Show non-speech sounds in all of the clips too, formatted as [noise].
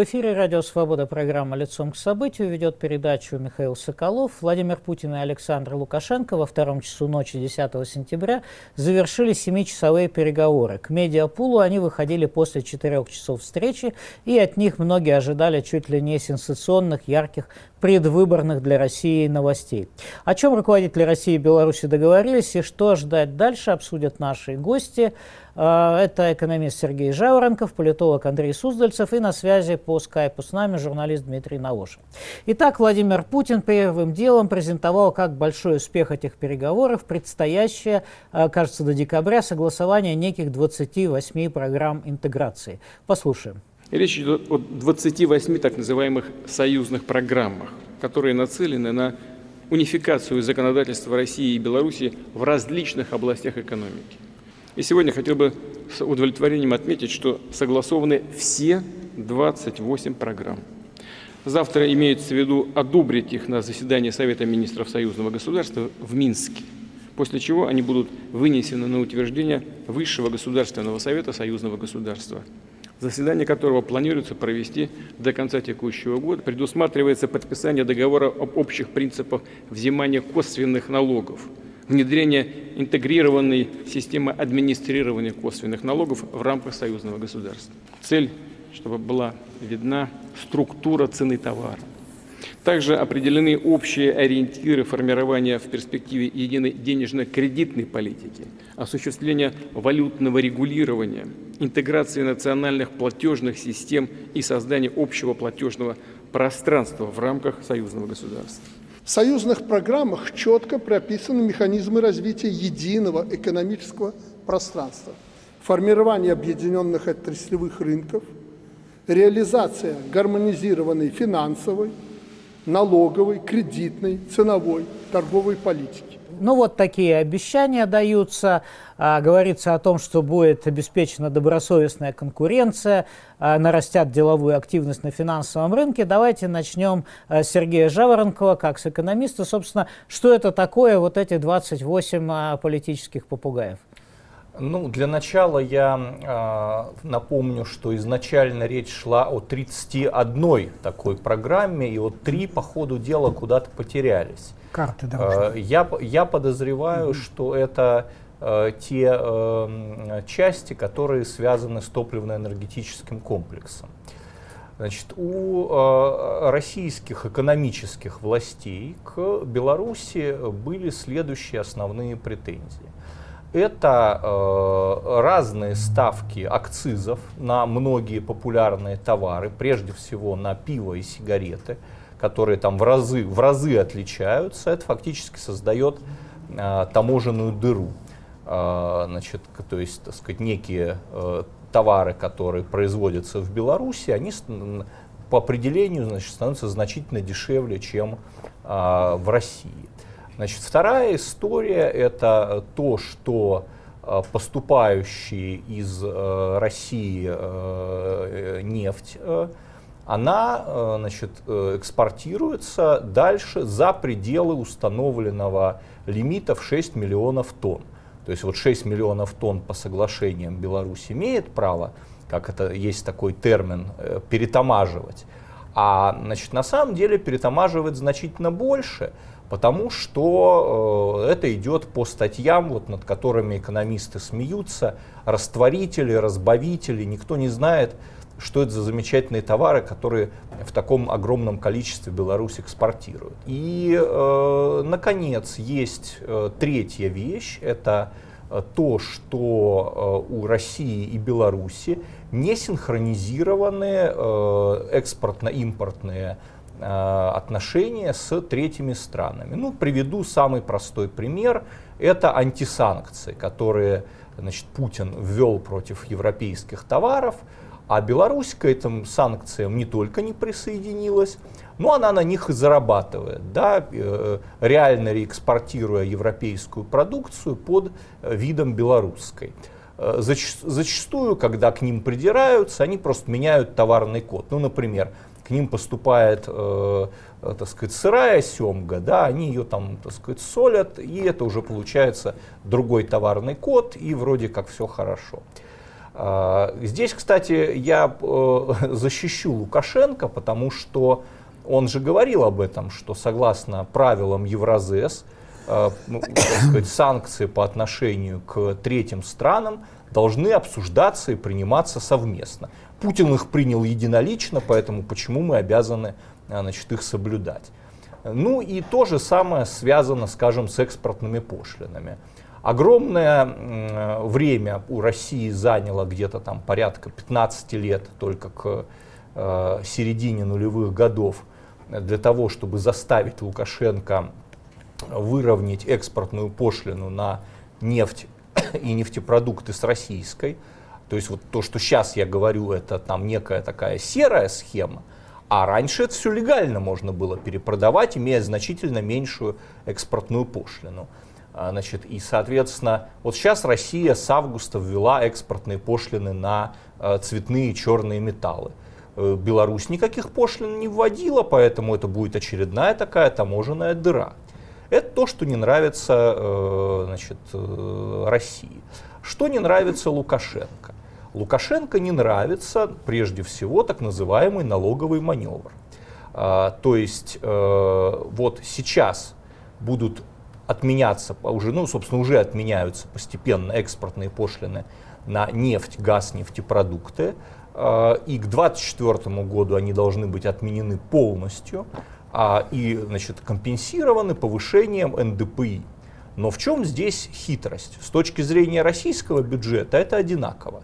В эфире Радио Свобода программа «Лицом к событию» ведет передачу Михаил Соколов. Владимир Путин и Александр Лукашенко во втором часу ночи 10 сентября завершили семичасовые переговоры. К медиапулу они выходили после четырех часов встречи, и от них многие ожидали чуть ли не сенсационных, ярких предвыборных для России новостей. О чем руководители России и Беларуси договорились и что ждать дальше, обсудят наши гости. А, это экономист Сергей Жаворонков, политолог Андрей Суздальцев и на связи по скайпу с нами журналист Дмитрий Наошин. Итак, Владимир Путин первым делом презентовал как большой успех этих переговоров предстоящее, а, кажется, до декабря согласование неких 28 программ интеграции. Послушаем. Речь идет о 28 так называемых союзных программах, которые нацелены на унификацию законодательства России и Беларуси в различных областях экономики. И сегодня хотел бы с удовлетворением отметить, что согласованы все 28 программ. Завтра имеется в виду одобрить их на заседании Совета министров союзного государства в Минске, после чего они будут вынесены на утверждение Высшего государственного совета союзного государства – заседание которого планируется провести до конца текущего года, предусматривается подписание договора об общих принципах взимания косвенных налогов, внедрение интегрированной системы администрирования косвенных налогов в рамках союзного государства. Цель, чтобы была видна структура цены товара. Также определены общие ориентиры формирования в перспективе единой денежно-кредитной политики, осуществления валютного регулирования, интеграции национальных платежных систем и создания общего платежного пространства в рамках союзного государства. В союзных программах четко прописаны механизмы развития единого экономического пространства, формирование объединенных отраслевых рынков, реализация гармонизированной финансовой, налоговой, кредитной, ценовой, торговой политики. Ну вот такие обещания даются. А, говорится о том, что будет обеспечена добросовестная конкуренция, а, нарастят деловую активность на финансовом рынке. Давайте начнем а, с Сергея Жаворонкова, как с экономиста. Собственно, что это такое, вот эти 28 а, политических попугаев? Ну, для начала я э, напомню, что изначально речь шла о 31 такой программе, и вот три по ходу дела куда-то потерялись. Карты э, я, я подозреваю, mm-hmm. что это э, те э, части, которые связаны с топливно-энергетическим комплексом. Значит, у э, российских экономических властей к Беларуси были следующие основные претензии это э, разные ставки акцизов на многие популярные товары, прежде всего на пиво и сигареты, которые там в разы, в разы отличаются. Это фактически создает э, таможенную дыру. Э, значит, то есть, так сказать, некие э, товары, которые производятся в Беларуси, они по определению значит, становятся значительно дешевле, чем э, в России. Значит, вторая история – это то, что э, поступающие из э, России э, нефть, она значит, экспортируется дальше за пределы установленного лимита в 6 миллионов тонн. То есть вот 6 миллионов тонн по соглашениям Беларусь имеет право, как это есть такой термин, перетамаживать. А значит, на самом деле перетамаживает значительно больше – потому что э, это идет по статьям, вот, над которыми экономисты смеются, растворители, разбавители, никто не знает, что это за замечательные товары, которые в таком огромном количестве Беларусь экспортирует. И, э, наконец, есть э, третья вещь, это то, что у России и Беларуси не синхронизированы экспортно-импортные отношения с третьими странами. Ну, приведу самый простой пример. Это антисанкции, которые значит, Путин ввел против европейских товаров, а Беларусь к этим санкциям не только не присоединилась, но она на них и зарабатывает, да, э, реально реэкспортируя европейскую продукцию под видом белорусской. Э, зачастую, когда к ним придираются, они просто меняют товарный код. Ну, например, к ним поступает, э, э, так сказать, сырая семга, да, они ее там, так сказать, солят, и это уже получается другой товарный код, и вроде как все хорошо. А, здесь, кстати, я э, [laughs] защищу Лукашенко, потому что он же говорил об этом, что согласно правилам Евразес, э, ну, сказать, санкции по отношению к третьим странам должны обсуждаться и приниматься совместно. Путин их принял единолично, поэтому почему мы обязаны э, значит, их соблюдать? Ну и то же самое связано, скажем, с экспортными пошлинами. Огромное время у России заняло где-то там порядка 15 лет только к э, середине нулевых годов для того, чтобы заставить Лукашенко выровнять экспортную пошлину на нефть [coughs] и нефтепродукты с российской. То есть вот то, что сейчас я говорю, это там некая такая серая схема, а раньше это все легально можно было перепродавать, имея значительно меньшую экспортную пошлину. А, значит, и, соответственно, вот сейчас Россия с августа ввела экспортные пошлины на а, цветные черные металлы. Э, Беларусь никаких пошлин не вводила, поэтому это будет очередная такая таможенная дыра. Это то, что не нравится э, значит, э, России. Что не нравится Лукашенко? Лукашенко не нравится, прежде всего, так называемый налоговый маневр. А, то есть вот сейчас будут отменяться, уже, ну, собственно, уже отменяются постепенно экспортные пошлины на нефть, газ, нефтепродукты. А, и к 2024 году они должны быть отменены полностью а, и значит, компенсированы повышением НДПИ. Но в чем здесь хитрость? С точки зрения российского бюджета это одинаково.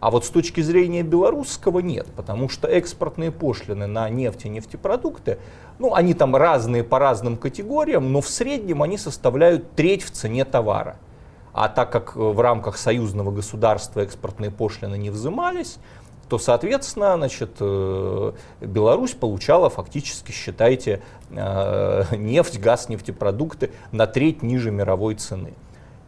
А вот с точки зрения белорусского нет, потому что экспортные пошлины на нефть и нефтепродукты, ну, они там разные по разным категориям, но в среднем они составляют треть в цене товара. А так как в рамках союзного государства экспортные пошлины не взимались, то, соответственно, значит, э, Беларусь получала фактически, считайте, э, нефть, газ, нефтепродукты на треть ниже мировой цены.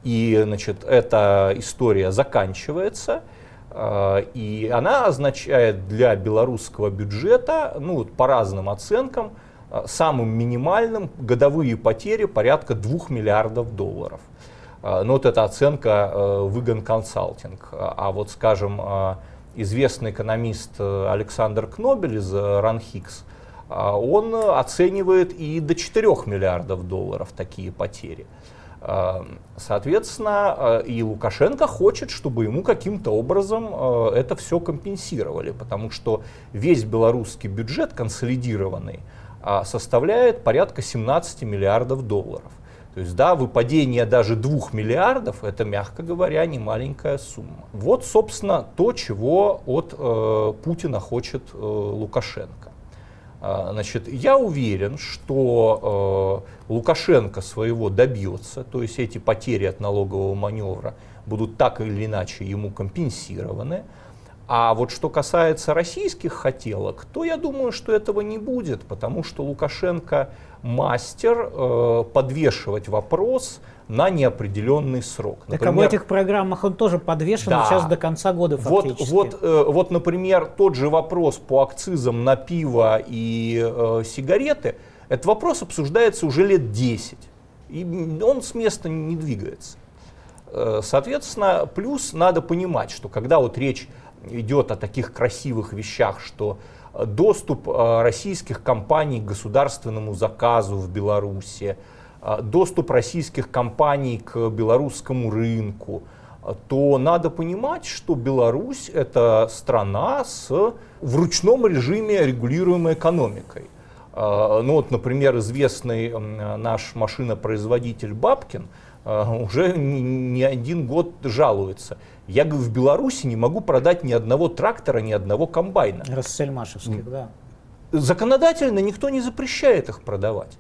И значит, эта история заканчивается – а, и она означает для белорусского бюджета, ну, по разным оценкам, самым минимальным годовые потери порядка 2 миллиардов долларов. А, ну, вот эта оценка выгон консалтинг. А вот, скажем, известный экономист Александр Кнобель из Ранхикс, он оценивает и до 4 миллиардов долларов такие потери. Эм, соответственно, э, и Лукашенко хочет, чтобы ему каким-то образом э, это все компенсировали, потому что весь белорусский бюджет консолидированный э, составляет порядка 17 миллиардов долларов. То есть, да, выпадение даже 2 миллиардов, это, мягко говоря, не маленькая сумма. Вот, собственно, то, чего от э, Путина хочет э, Лукашенко. А, значит, я уверен, что э, Лукашенко своего добьется, то есть эти потери от налогового маневра будут так или иначе ему компенсированы. А вот что касается российских хотелок, то я думаю, что этого не будет, потому что Лукашенко мастер э, подвешивать вопрос на неопределенный срок. Например, так об этих программах он тоже подвешен да, сейчас до конца года фактически. Вот, вот, э, вот, например, тот же вопрос по акцизам на пиво и э, сигареты, этот вопрос обсуждается уже лет 10, и он с места не двигается. Э, соответственно, плюс надо понимать, что когда вот речь идет о таких красивых вещах, что доступ э, российских компаний к государственному заказу в Беларуси, а, доступ российских компаний к белорусскому рынку, то надо понимать, что Беларусь это страна с в ручном режиме регулируемой экономикой. Ну вот, например, известный наш машинопроизводитель Бабкин уже не один год жалуется. Я говорю, в Беларуси не могу продать ни одного трактора, ни одного комбайна. Рассельмашевских, да. Законодательно никто не запрещает их продавать.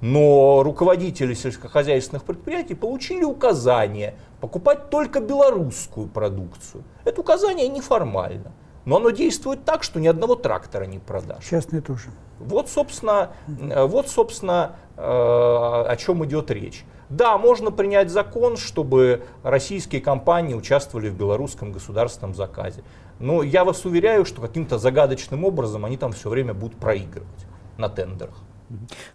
Но руководители сельскохозяйственных предприятий получили указание покупать только белорусскую продукцию. Это указание неформально. Но оно действует так, что ни одного трактора не продашь. Частные тоже. Вот, собственно, вот, собственно э, о чем идет речь. Да, можно принять закон, чтобы российские компании участвовали в белорусском государственном заказе. Но я вас уверяю, что каким-то загадочным образом они там все время будут проигрывать на тендерах.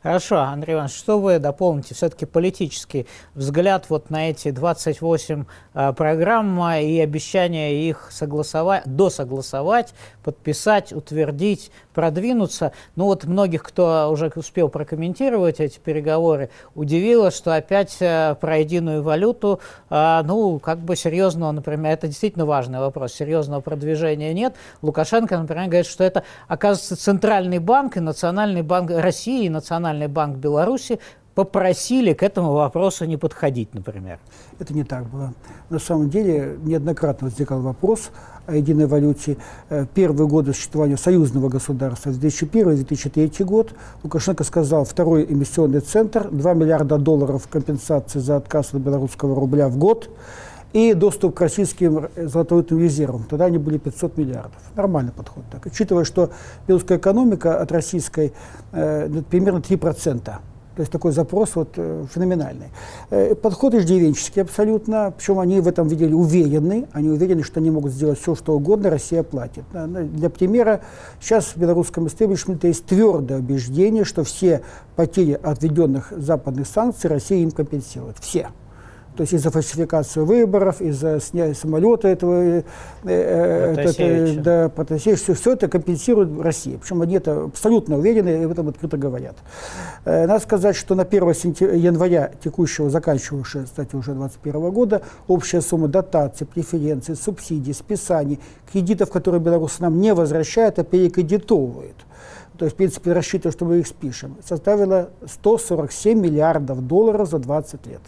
Хорошо, Андрей Иванович, что вы дополните? Все-таки политический взгляд вот на эти 28 э, программ и обещание их согласовать, досогласовать, подписать, утвердить, продвинуться. Ну вот многих, кто уже успел прокомментировать эти переговоры, удивило, что опять э, про единую валюту, э, ну, как бы серьезного, например, это действительно важный вопрос, серьезного продвижения нет. Лукашенко, например, говорит, что это, оказывается, Центральный банк и Национальный банк России и Национальный банк Беларуси попросили к этому вопросу не подходить, например. Это не так было. На самом деле неоднократно возникал вопрос о единой валюте. Э, первые годы существования союзного государства, 2001-2003 год, Лукашенко сказал, второй эмиссионный центр, 2 миллиарда долларов компенсации за отказ от белорусского рубля в год и доступ к российским золотовалютным резервам. Тогда они были 500 миллиардов. Нормальный подход. Так. Учитывая, что белорусская экономика от российской э, примерно 3%. То есть такой запрос вот, э, феноменальный. Э, подход иждивенческий абсолютно, причем они в этом видели уверены, они уверены, что они могут сделать все, что угодно, Россия платит. Для примера, сейчас в белорусском истеблишменте есть твердое убеждение, что все потери от введенных западных санкций Россия им компенсирует. Все. То есть из-за фальсификации выборов, из-за снятия самолета этого, э, э это, да, Протасевича, все, это компенсирует Россия. Причем они это абсолютно уверены и в этом открыто говорят. Э, надо сказать, что на 1 января текущего, заканчивавшего, кстати, уже 2021 года, общая сумма дотаций, преференций, субсидий, списаний, кредитов, которые Беларусь нам не возвращает, а перекредитовывает то есть, в принципе, рассчитывая, что мы их спишем, составила 147 миллиардов долларов за 20 лет.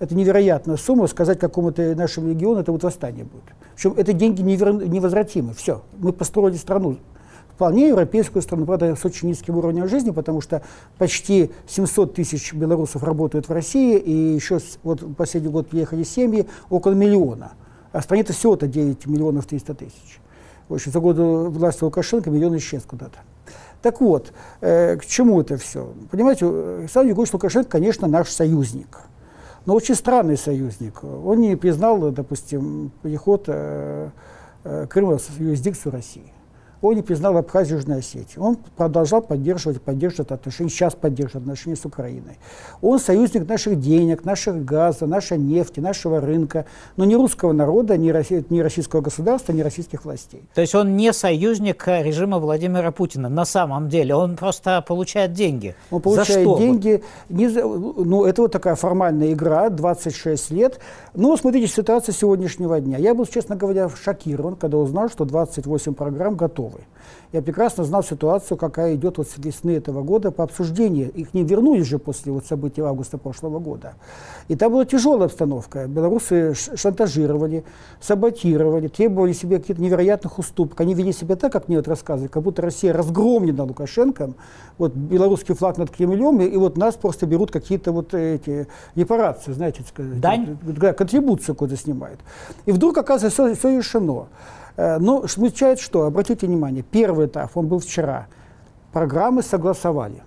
Это невероятная сумма, сказать какому-то нашему региону, это вот восстание будет. Причем это деньги невер... невозвратимы. Все, мы построили страну, вполне европейскую страну, правда, с очень низким уровнем жизни, потому что почти 700 тысяч белорусов работают в России, и еще вот последний год приехали семьи около миллиона. А в стране-то всего-то 9 миллионов 300 тысяч. В общем, за годы власти Лукашенко миллион исчез куда-то. Так вот, э, к чему это все? Понимаете, Александр Егорович Лукашенко, конечно, наш союзник но очень странный союзник. Он не признал, допустим, переход э, э, Крыма в юрисдикцию России он не признал Абхазию Южной Осетии. Он продолжал поддерживать, поддерживать отношения, сейчас поддерживает отношения с Украиной. Он союзник наших денег, наших газа, нашей нефти, нашего рынка, но не русского народа, не, России, не российского государства, не российских властей. То есть он не союзник режима Владимира Путина на самом деле, он просто получает деньги. Он получает за деньги, не за, ну это вот такая формальная игра, 26 лет. Но смотрите, ситуация сегодняшнего дня. Я был, честно говоря, шокирован, когда узнал, что 28 программ готовы готовы. Я прекрасно знал ситуацию, какая идет вот с весны этого года по обсуждению. Их не вернулись же после вот событий августа прошлого года. И там была тяжелая обстановка. Белорусы шантажировали, саботировали, требовали себе каких-то невероятных уступок. Они вели себя так, как мне вот рассказывали, как будто Россия разгромлена Лукашенко, вот белорусский флаг над Кремлем, и, и вот нас просто берут какие-то вот эти репарации, знаете, сказать, Дань? Да, контрибуцию куда снимают. И вдруг, оказывается, все, все решено. Э, но смущает что? Обратите внимание, первый этап, он был вчера. Программы согласовали.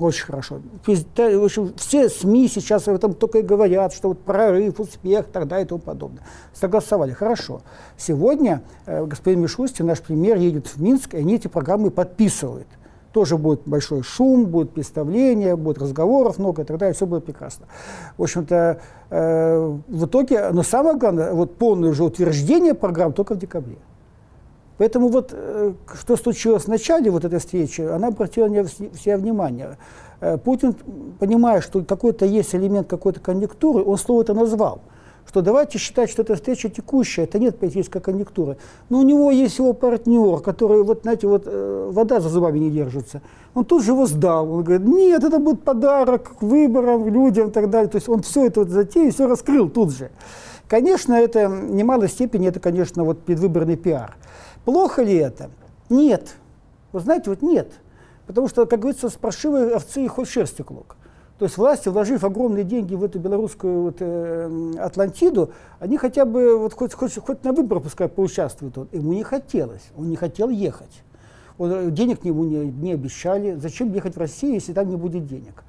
Очень хорошо. Все СМИ сейчас об этом только и говорят, что вот прорыв, успех, тогда и тому подобное. Согласовали. Хорошо. Сегодня э, господин Мишустин, наш премьер, едет в Минск, и они эти программы подписывают тоже будет большой шум, будет представление, будет разговоров много и так далее, все будет прекрасно. В общем-то, э, в итоге, но самое главное, вот полное уже утверждение программ только в декабре. Поэтому вот э, что случилось в начале вот этой встречи, она обратила на все внимание. Э, Путин, понимая, что какой-то есть элемент какой-то конъюнктуры, он слово это назвал – что давайте считать, что эта встреча текущая, это нет политической конъюнктуры. Но у него есть его партнер, который, вот, знаете, вот э, вода за зубами не держится. Он тут же его сдал. Он говорит, нет, это будет подарок выборам, людям и так далее. То есть он все это вот затею, все раскрыл тут же. Конечно, это в немалой степени, это, конечно, вот предвыборный пиар. Плохо ли это? Нет. Вы знаете, вот нет. Потому что, как говорится, с паршивой овцы хоть шерсти клок. То есть власти, вложив огромные деньги в эту белорусскую вот, э, Атлантиду, они хотя бы вот, хоть, хоть, хоть на выборах пускай поучаствуют. Вот. Ему не хотелось, он не хотел ехать. Он, э, денег ему не, не обещали. Зачем ехать в Россию, если там не будет денег?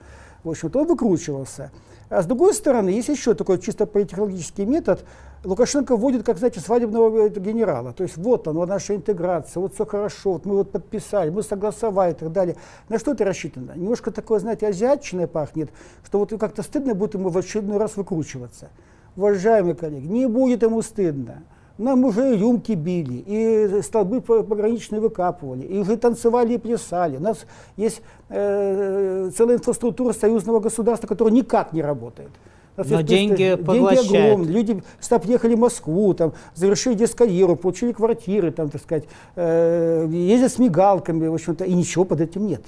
в общем-то, он выкручивался. А с другой стороны, есть еще такой чисто политехнологический метод. Лукашенко вводит, как, знаете, свадебного генерала. То есть вот он, вот наша интеграция, вот все хорошо, вот мы вот подписали, мы согласовали и так далее. На что это рассчитано? Немножко такое, знаете, азиатчиной пахнет, что вот как-то стыдно будет ему в очередной раз выкручиваться. Уважаемые коллеги, не будет ему стыдно. Нам уже рюмки били, и столбы пограничные выкапывали, и уже танцевали и плясали. У нас есть э, целая инфраструктура союзного государства, которая никак не работает. Но деньги поглощают. Деньги огромные. Люди стоп, ехали в Москву, там, завершили детскую получили квартиры, там, так сказать, э, ездят с мигалками, в общем-то, и ничего под этим нет.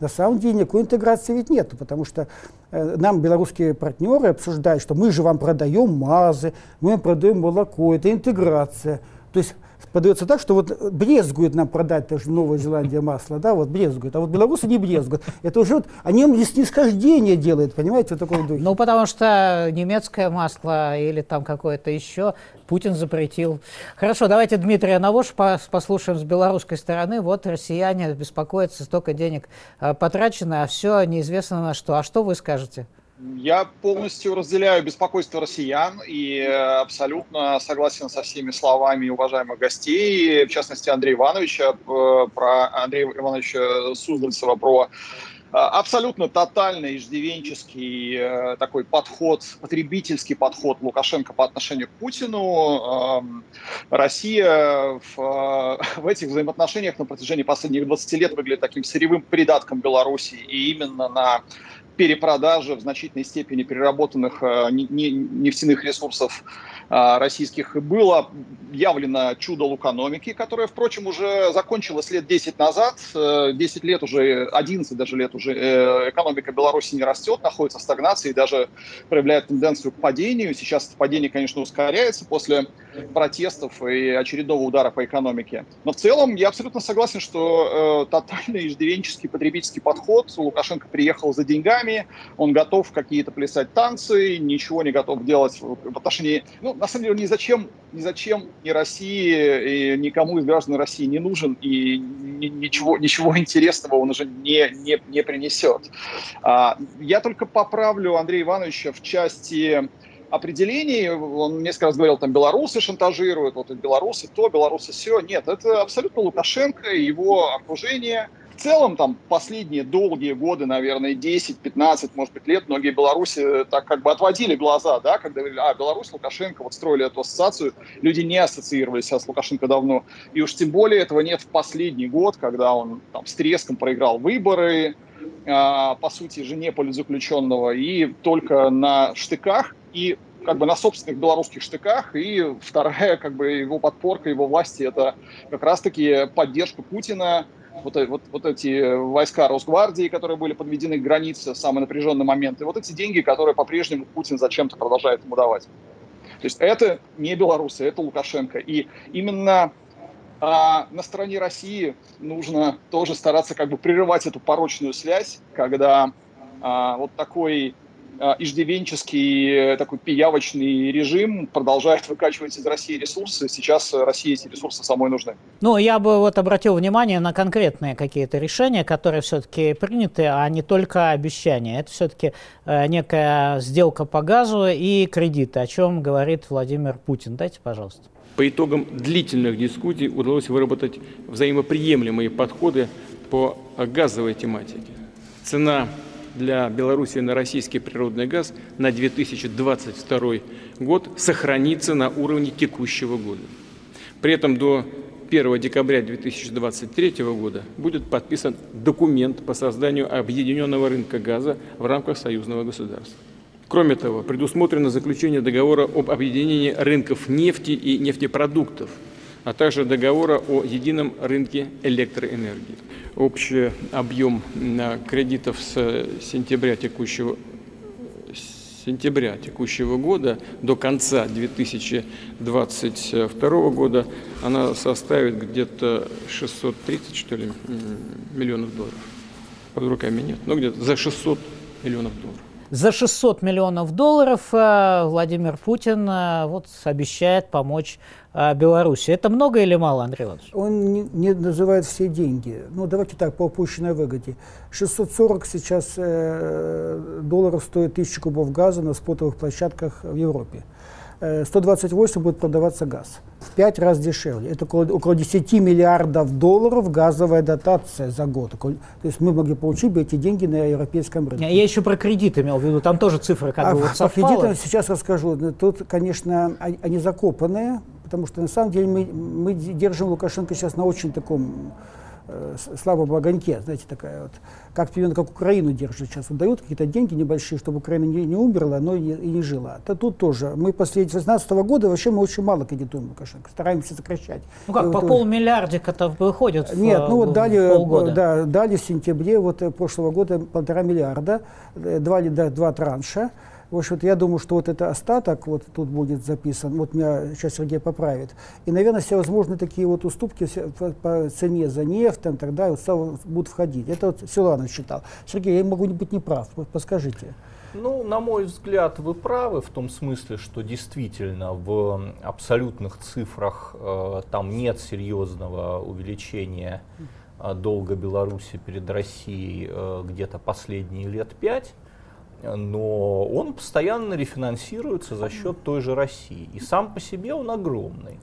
На самом деле никакой интеграции ведь нет, потому что э, нам белорусские партнеры обсуждают, что мы же вам продаем МАЗы, мы вам продаем молоко, это интеграция. То есть подается так, что вот брезгует нам продать даже Новая Зеландия масло, да, вот брезгует, а вот белорусы не брезгуют. Это уже вот, они снисхождение делают, понимаете, вот такой дух. Ну, потому что немецкое масло или там какое-то еще Путин запретил. Хорошо, давайте Дмитрия Навош послушаем с белорусской стороны. Вот россияне беспокоятся, столько денег а, потрачено, а все неизвестно на что. А что вы скажете? Я полностью разделяю беспокойство россиян и э, абсолютно согласен со всеми словами уважаемых гостей, в частности Андрея Ивановича, э, про Андрея Ивановича Суздальцева, про э, абсолютно тотальный иждивенческий такой подход, потребительский подход Лукашенко по отношению к Путину. Эм, Россия в, в этих взаимоотношениях на протяжении последних 20 лет выглядит таким сырьевым придатком Беларуси. И именно на перепродажи в значительной степени переработанных э, нефтяных ресурсов э, российских было явлено чудо лукономики, которое, впрочем, уже закончилось лет 10 назад. 10 э, лет уже, 11 даже лет уже экономика Беларуси не растет, находится в стагнации и даже проявляет тенденцию к падению. Сейчас падение, конечно, ускоряется после протестов и очередного удара по экономике. Но в целом я абсолютно согласен, что э, тотальный иждивенческий потребительский подход, Лукашенко приехал за деньгами, он готов какие-то плясать танцы, ничего не готов делать в отношении... Ну, на самом деле, ни зачем, ни зачем ни России, и никому из граждан России не нужен, и ничего, ничего интересного он уже не, не, не принесет. А, я только поправлю Андрея Ивановича в части определений. Он несколько раз говорил, там, белорусы шантажируют, вот белорусы то, белорусы все. Нет, это абсолютно Лукашенко и его окружение. В целом, там, последние долгие годы, наверное, 10-15, может быть, лет, многие белорусы так как бы отводили глаза, да, когда говорили, а, Беларусь, Лукашенко, вот строили эту ассоциацию, люди не ассоциировались с Лукашенко давно. И уж тем более этого нет в последний год, когда он там с треском проиграл выборы, по сути, жене политзаключенного, и только на штыках и как бы на собственных белорусских штыках, и вторая как бы его подпорка, его власти, это как раз-таки поддержка Путина, вот, вот, вот эти войска Росгвардии, которые были подведены к границе в самый напряженный момент, и вот эти деньги, которые по-прежнему Путин зачем-то продолжает ему давать. То есть это не белорусы, это Лукашенко. И именно а, на стороне России нужно тоже стараться как бы прерывать эту порочную связь, когда а, вот такой а, иждивенческий такой пиявочный режим продолжает выкачивать из России ресурсы. Сейчас России эти ресурсы самой нужны. Ну, я бы вот обратил внимание на конкретные какие-то решения, которые все-таки приняты, а не только обещания. Это все-таки э, некая сделка по газу и кредиты, о чем говорит Владимир Путин. Дайте, пожалуйста. По итогам длительных дискуссий удалось выработать взаимоприемлемые подходы по газовой тематике. Цена для Беларуси на российский природный газ на 2022 год сохранится на уровне текущего года. При этом до 1 декабря 2023 года будет подписан документ по созданию объединенного рынка газа в рамках союзного государства. Кроме того, предусмотрено заключение договора об объединении рынков нефти и нефтепродуктов, а также договора о едином рынке электроэнергии общий объем кредитов с сентября текущего сентября текущего года до конца 2022 года она составит где-то 630 что ли миллионов долларов. Под руками нет, но где-то за 600 миллионов долларов. За 600 миллионов долларов э, Владимир Путин э, вот обещает помочь э, Беларуси. Это много или мало, Андрей Иванович? Он не, называет все деньги. Ну, давайте так, по упущенной выгоде. 640 сейчас долларов стоит 1000 кубов газа на спотовых площадках в Европе. 128 будет продаваться газ. В 5 раз дешевле. Это около, около 10 миллиардов долларов газовая дотация за год. То есть мы могли получить бы эти деньги на европейском рынке. Я еще про кредиты имел в виду, там тоже цифры как а бы вот По кредитам сейчас расскажу. Тут, конечно, они закопанные, потому что на самом деле мы, мы держим Лукашенко сейчас на очень таком э, слабом огоньке, знаете, такая вот как примерно как Украину держат сейчас. Вот дают какие-то деньги небольшие, чтобы Украина не, не умерла, но и не, и не жила. То тут тоже. Мы после 2016 года вообще мы очень мало кредитуем Лукашенко, стараемся сокращать. Ну как, и по вот, полмиллиардика-то выходит Нет, в, ну вот дали, полгода. да, дали в сентябре вот, э, прошлого года полтора миллиарда, э, два, два транша. В общем, я думаю, что вот это остаток вот тут будет записан, вот меня сейчас Сергей поправит. И, наверное, все возможные такие вот уступки по, цене за нефть там, тогда вот будут входить. Это вот Силуанов считал. Сергей, я могу быть неправ, подскажите. Ну, на мой взгляд, вы правы в том смысле, что действительно в абсолютных цифрах э, там нет серьезного увеличения э, долга Беларуси перед Россией э, где-то последние лет пять но он постоянно рефинансируется за счет той же России. И сам по себе он огромный.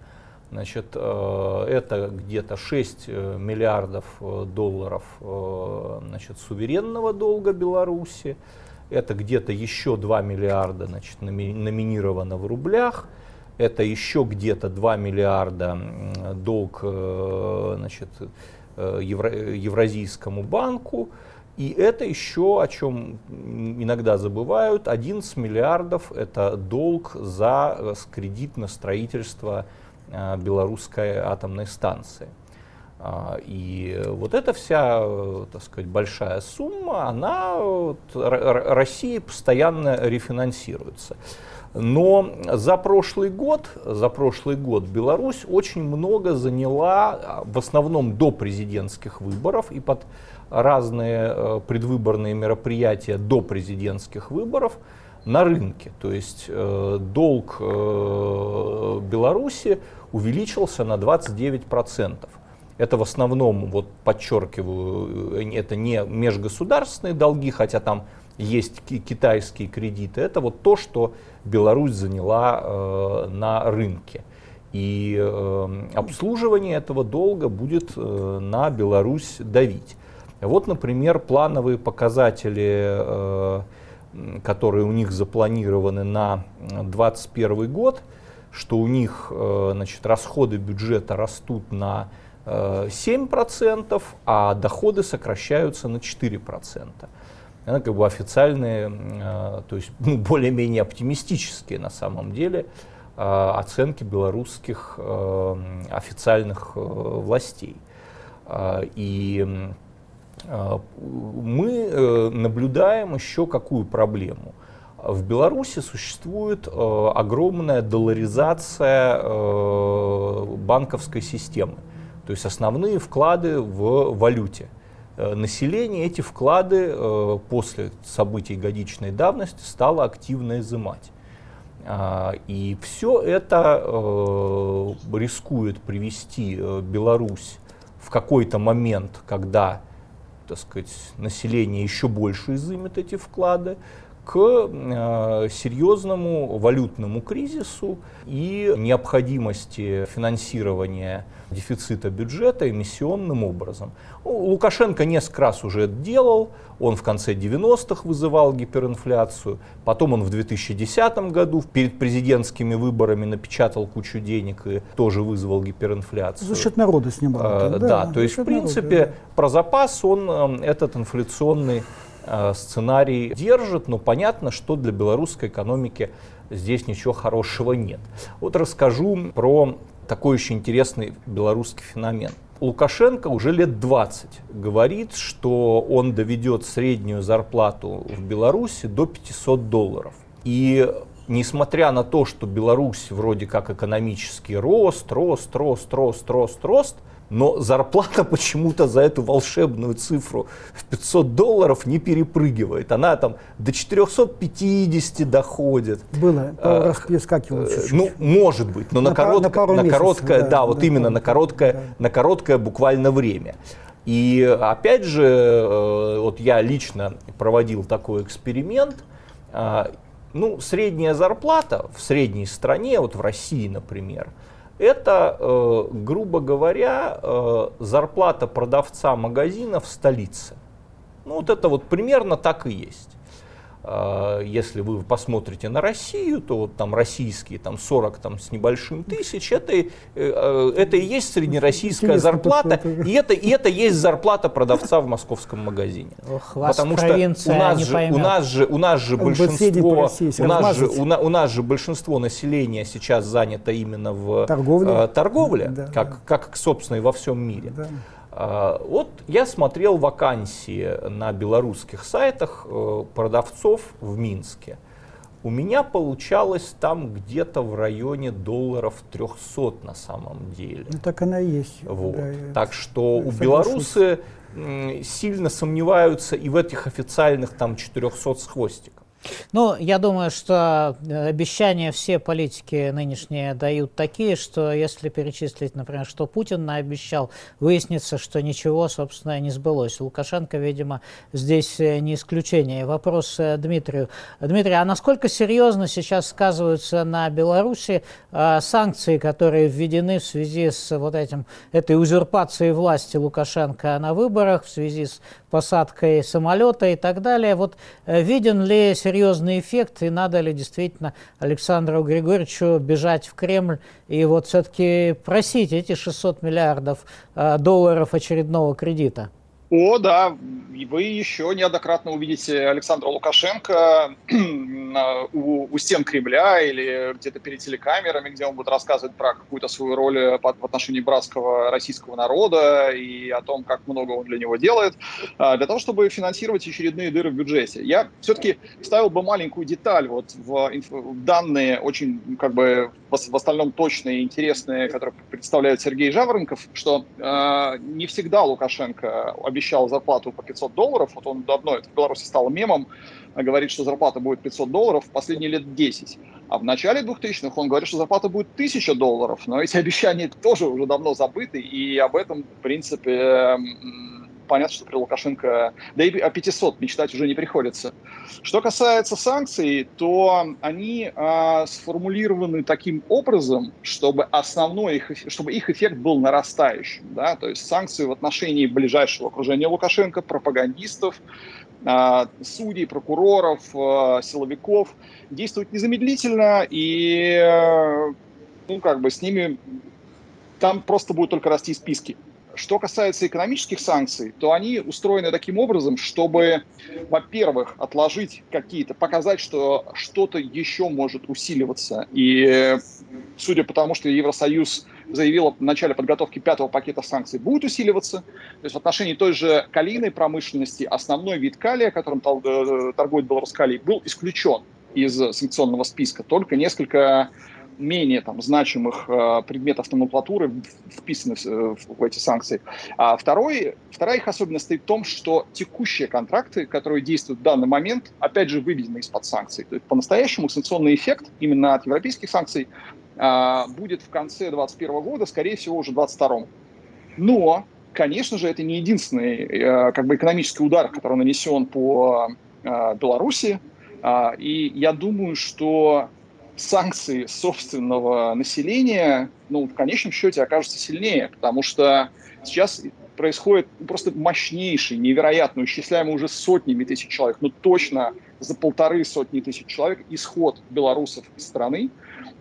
Значит, э, это где-то 6 э, миллиардов э, долларов значит, суверенного долга Беларуси. Это где-то еще 2 миллиарда значит, номинировано в рублях. Это еще где-то 2 миллиарда долг значит, Евразийскому банку. И это еще, о чем иногда забывают, 11 миллиардов – это долг за э, кредит на строительство э, белорусской атомной станции. А, и вот эта вся, э, так сказать, большая сумма, она вот, России постоянно рефинансируется. Но за прошлый год, за прошлый год Беларусь очень много заняла, а, в основном до президентских выборов и под разные э, предвыборные мероприятия до президентских выборов на рынке. То есть э, долг э, Беларуси увеличился на 29%. Это в основном, вот подчеркиваю, это не межгосударственные долги, хотя там есть китайские кредиты. Это вот то, что Беларусь заняла на рынке. И э, обслуживание этого долга будет э, на Беларусь давить. Вот, например, плановые показатели, э, которые у них запланированы на 2021 год, что у них э, значит, расходы бюджета растут на 7%, э, а доходы сокращаются на 4%. Это как бы официальные, то есть ну, более-менее оптимистические на самом деле оценки белорусских официальных властей. И мы э, наблюдаем еще какую проблему. В Беларуси существует э, огромная долларизация э, банковской системы, то есть основные вклады в валюте. Население эти вклады после событий годичной давности стало активно изымать. А, и все это рискует привести Беларусь в какой-то момент, когда так сказать, население еще больше изымет эти вклады, к э, серьезному валютному кризису и необходимости финансирования дефицита бюджета эмиссионным образом. Ну, Лукашенко несколько раз уже это делал, он в конце 90-х вызывал гиперинфляцию, потом он в 2010 году перед президентскими выборами напечатал кучу денег и тоже вызвал гиперинфляцию. За счет народа снимал. А, да, да, то есть в принципе народа, да. про запас он э, этот инфляционный сценарий держит, но понятно, что для белорусской экономики здесь ничего хорошего нет. Вот расскажу про такой очень интересный белорусский феномен. Лукашенко уже лет 20 говорит, что он доведет среднюю зарплату в Беларуси до 500 долларов. И несмотря на то, что Беларусь вроде как экономический рост, рост, рост, рост, рост, рост, но зарплата почему-то за эту волшебную цифру в 500 долларов не перепрыгивает. Она там до 450 доходит. Было, пару раз перескакивало э, чуть-чуть. Ну, может быть, но на, на, коротко, на, пару на месяцев, короткое, да, да вот да, именно да, на короткое, да. на короткое буквально время. И опять же, э, вот я лично проводил такой эксперимент. А, ну, средняя зарплата в средней стране, вот в России, например, это, э, грубо говоря, э, зарплата продавца магазина в столице. Ну, вот это вот примерно так и есть. А, если вы посмотрите на Россию, то вот там российские там 40 там, с небольшим тысяч, это, э, э, это и есть среднероссийская Интересно, зарплата, и это, и это есть зарплата продавца в московском магазине. Ох, Потому что у нас, же, у нас же, у нас же большинство, у нас же, у, на, у нас же большинство населения сейчас занято именно в торговле, э, торговле да, как, да. как, собственно, и во всем мире. Да. А, вот я смотрел вакансии на белорусских сайтах э, продавцов в Минске. У меня получалось там где-то в районе долларов 300 на самом деле. Ну так она и есть. Вот. Да, так что у белорусы сильно сомневаются и в этих официальных там 400 с хвостиком. Ну, я думаю, что э, обещания все политики нынешние дают такие, что если перечислить, например, что Путин наобещал, выяснится, что ничего, собственно, не сбылось. Лукашенко, видимо, здесь э, не исключение. Вопрос э, Дмитрию. Дмитрий, а насколько серьезно сейчас сказываются на Беларуси санкции, которые введены в связи с вот этим, этой узурпацией власти Лукашенко на выборах, в связи с посадкой самолета и так далее? Вот виден ли серьезный эффект, и надо ли действительно Александру Григорьевичу бежать в Кремль и вот все-таки просить эти 600 миллиардов э, долларов очередного кредита? О, да, вы еще неоднократно увидите Александра Лукашенко [clears throat] у, у стен Кремля или где-то перед телекамерами, где он будет рассказывать про какую-то свою роль в отношении братского российского народа и о том, как много он для него делает, а, для того, чтобы финансировать очередные дыры в бюджете. Я все-таки ставил бы маленькую деталь вот в данные очень как бы в остальном точные и интересные, которые представляет Сергей Жаворонков, что э, не всегда Лукашенко обещал зарплату по 500 долларов. Вот он давно, это в Беларуси стало мемом, говорит, что зарплата будет 500 долларов в последние лет 10. А в начале 2000-х он говорит, что зарплата будет 1000 долларов. Но эти обещания тоже уже давно забыты, и об этом, в принципе, понятно, что при Лукашенко, да и о 500 мечтать уже не приходится. Что касается санкций, то они а, сформулированы таким образом, чтобы основной их, чтобы их эффект был нарастающим. Да? То есть санкции в отношении ближайшего окружения Лукашенко, пропагандистов, а, судей, прокуроров, а, силовиков действуют незамедлительно и ну, как бы с ними там просто будут только расти списки. Что касается экономических санкций, то они устроены таким образом, чтобы, во-первых, отложить какие-то, показать, что что-то еще может усиливаться. И судя по тому, что Евросоюз заявил в начале подготовки пятого пакета санкций, будет усиливаться. То есть в отношении той же калийной промышленности основной вид калия, которым э, торгует Беларусь-Калий, был исключен из санкционного списка. Только несколько менее там, значимых э, предметов номенклатуры вписаны в, э, в эти санкции. А второй, вторая их особенность стоит в том, что текущие контракты, которые действуют в данный момент, опять же, выведены из-под санкций. То есть по-настоящему санкционный эффект именно от европейских санкций э, будет в конце 2021 года, скорее всего, уже в 2022. Но, конечно же, это не единственный э, как бы экономический удар, который нанесен по э, Беларуси. Э, и я думаю, что санкции собственного населения, ну, в конечном счете окажутся сильнее, потому что сейчас происходит просто мощнейший, невероятный, исчисляемый уже сотнями тысяч человек, ну точно за полторы сотни тысяч человек исход белорусов из страны.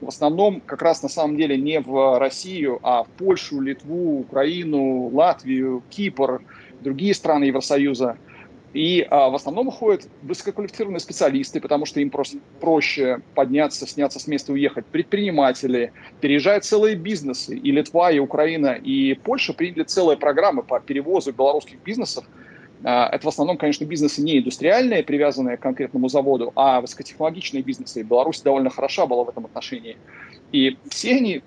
В основном как раз на самом деле не в Россию, а в Польшу, Литву, Украину, Латвию, Кипр, другие страны Евросоюза – и а, в основном уходят высококвалифицированные специалисты, потому что им просто проще подняться, сняться с места и уехать. Предприниматели, переезжают целые бизнесы. И Литва, и Украина, и Польша приняли целые программы по перевозу белорусских бизнесов. А, это в основном, конечно, бизнесы не индустриальные, привязанные к конкретному заводу, а высокотехнологичные бизнесы. И Беларусь довольно хороша была в этом отношении. И все они